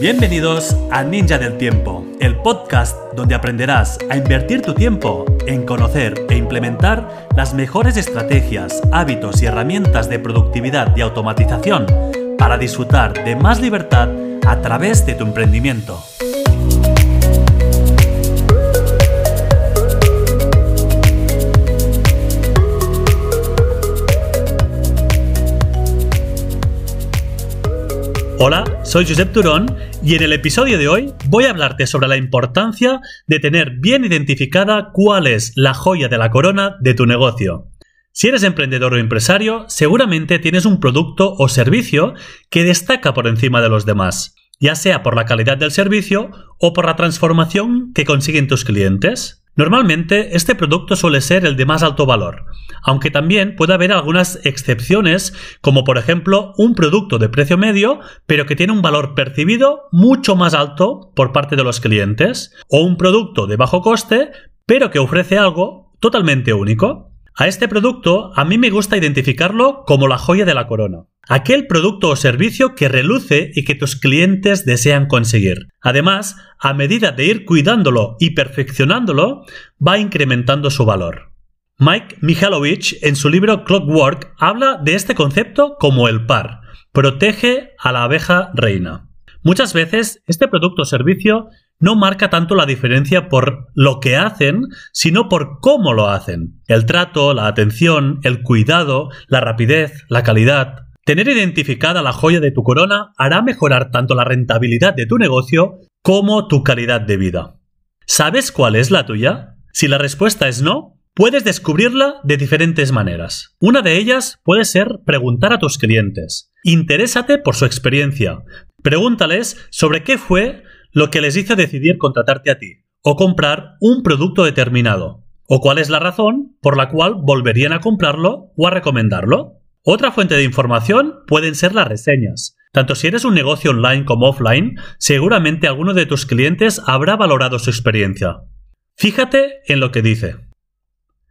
Bienvenidos a Ninja del Tiempo, el podcast donde aprenderás a invertir tu tiempo en conocer e implementar las mejores estrategias, hábitos y herramientas de productividad y automatización para disfrutar de más libertad a través de tu emprendimiento. Hola, soy Josep Turón y en el episodio de hoy voy a hablarte sobre la importancia de tener bien identificada cuál es la joya de la corona de tu negocio. Si eres emprendedor o empresario, seguramente tienes un producto o servicio que destaca por encima de los demás, ya sea por la calidad del servicio o por la transformación que consiguen tus clientes. Normalmente este producto suele ser el de más alto valor, aunque también puede haber algunas excepciones, como por ejemplo un producto de precio medio, pero que tiene un valor percibido mucho más alto por parte de los clientes, o un producto de bajo coste, pero que ofrece algo totalmente único. A este producto a mí me gusta identificarlo como la joya de la corona. Aquel producto o servicio que reluce y que tus clientes desean conseguir. Además, a medida de ir cuidándolo y perfeccionándolo, va incrementando su valor. Mike Mihalovich, en su libro Clockwork, habla de este concepto como el par. Protege a la abeja reina. Muchas veces este producto o servicio no marca tanto la diferencia por lo que hacen, sino por cómo lo hacen. El trato, la atención, el cuidado, la rapidez, la calidad. Tener identificada la joya de tu corona hará mejorar tanto la rentabilidad de tu negocio como tu calidad de vida. ¿Sabes cuál es la tuya? Si la respuesta es no, Puedes descubrirla de diferentes maneras. Una de ellas puede ser preguntar a tus clientes. Interésate por su experiencia. Pregúntales sobre qué fue lo que les hizo decidir contratarte a ti o comprar un producto determinado, o cuál es la razón por la cual volverían a comprarlo o a recomendarlo. Otra fuente de información pueden ser las reseñas. Tanto si eres un negocio online como offline, seguramente alguno de tus clientes habrá valorado su experiencia. Fíjate en lo que dice.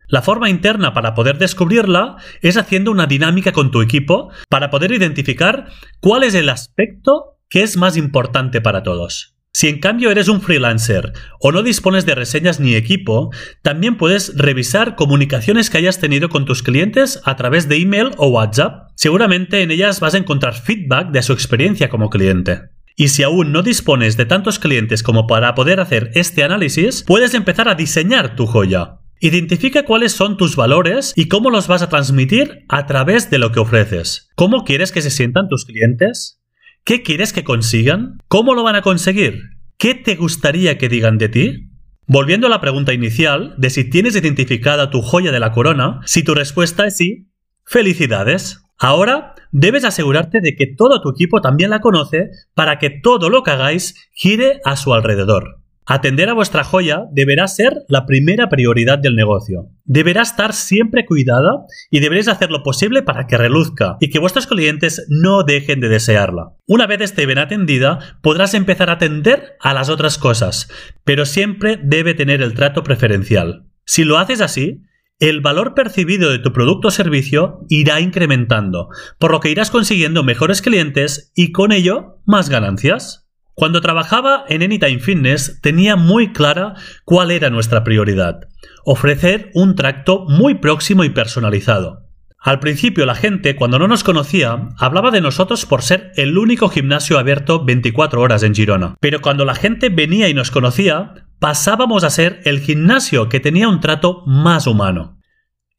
La forma interna para poder descubrirla es haciendo una dinámica con tu equipo para poder identificar cuál es el aspecto que es más importante para todos. Si en cambio eres un freelancer o no dispones de reseñas ni equipo, también puedes revisar comunicaciones que hayas tenido con tus clientes a través de email o WhatsApp. Seguramente en ellas vas a encontrar feedback de su experiencia como cliente. Y si aún no dispones de tantos clientes como para poder hacer este análisis, puedes empezar a diseñar tu joya. Identifica cuáles son tus valores y cómo los vas a transmitir a través de lo que ofreces. ¿Cómo quieres que se sientan tus clientes? ¿Qué quieres que consigan? ¿Cómo lo van a conseguir? ¿Qué te gustaría que digan de ti? Volviendo a la pregunta inicial de si tienes identificada tu joya de la corona, si tu respuesta es sí, felicidades. Ahora debes asegurarte de que todo tu equipo también la conoce para que todo lo que hagáis gire a su alrededor. Atender a vuestra joya deberá ser la primera prioridad del negocio. Deberá estar siempre cuidada y deberéis hacer lo posible para que reluzca y que vuestros clientes no dejen de desearla. Una vez esté bien atendida, podrás empezar a atender a las otras cosas, pero siempre debe tener el trato preferencial. Si lo haces así, el valor percibido de tu producto o servicio irá incrementando, por lo que irás consiguiendo mejores clientes y con ello más ganancias. Cuando trabajaba en Anytime Fitness tenía muy clara cuál era nuestra prioridad, ofrecer un tracto muy próximo y personalizado. Al principio la gente, cuando no nos conocía, hablaba de nosotros por ser el único gimnasio abierto 24 horas en Girona. Pero cuando la gente venía y nos conocía, pasábamos a ser el gimnasio que tenía un trato más humano.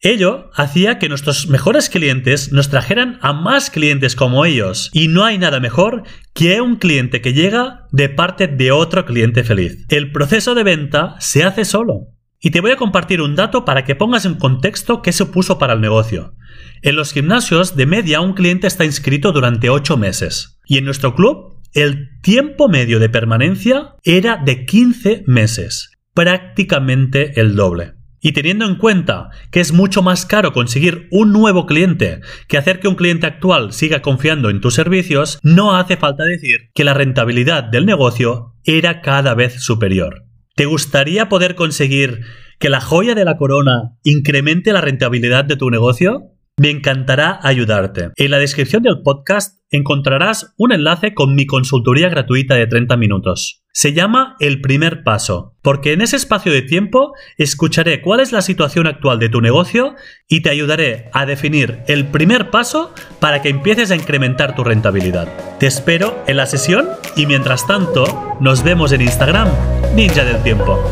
Ello hacía que nuestros mejores clientes nos trajeran a más clientes como ellos, y no hay nada mejor que un cliente que llega de parte de otro cliente feliz. El proceso de venta se hace solo. Y te voy a compartir un dato para que pongas en contexto qué supuso para el negocio. En los gimnasios, de media, un cliente está inscrito durante 8 meses. Y en nuestro club, el tiempo medio de permanencia era de 15 meses, prácticamente el doble. Y teniendo en cuenta que es mucho más caro conseguir un nuevo cliente que hacer que un cliente actual siga confiando en tus servicios, no hace falta decir que la rentabilidad del negocio era cada vez superior. ¿Te gustaría poder conseguir que la joya de la corona incremente la rentabilidad de tu negocio? Me encantará ayudarte. En la descripción del podcast encontrarás un enlace con mi consultoría gratuita de 30 minutos. Se llama El primer paso, porque en ese espacio de tiempo escucharé cuál es la situación actual de tu negocio y te ayudaré a definir el primer paso para que empieces a incrementar tu rentabilidad. Te espero en la sesión y mientras tanto nos vemos en Instagram, Ninja del Tiempo.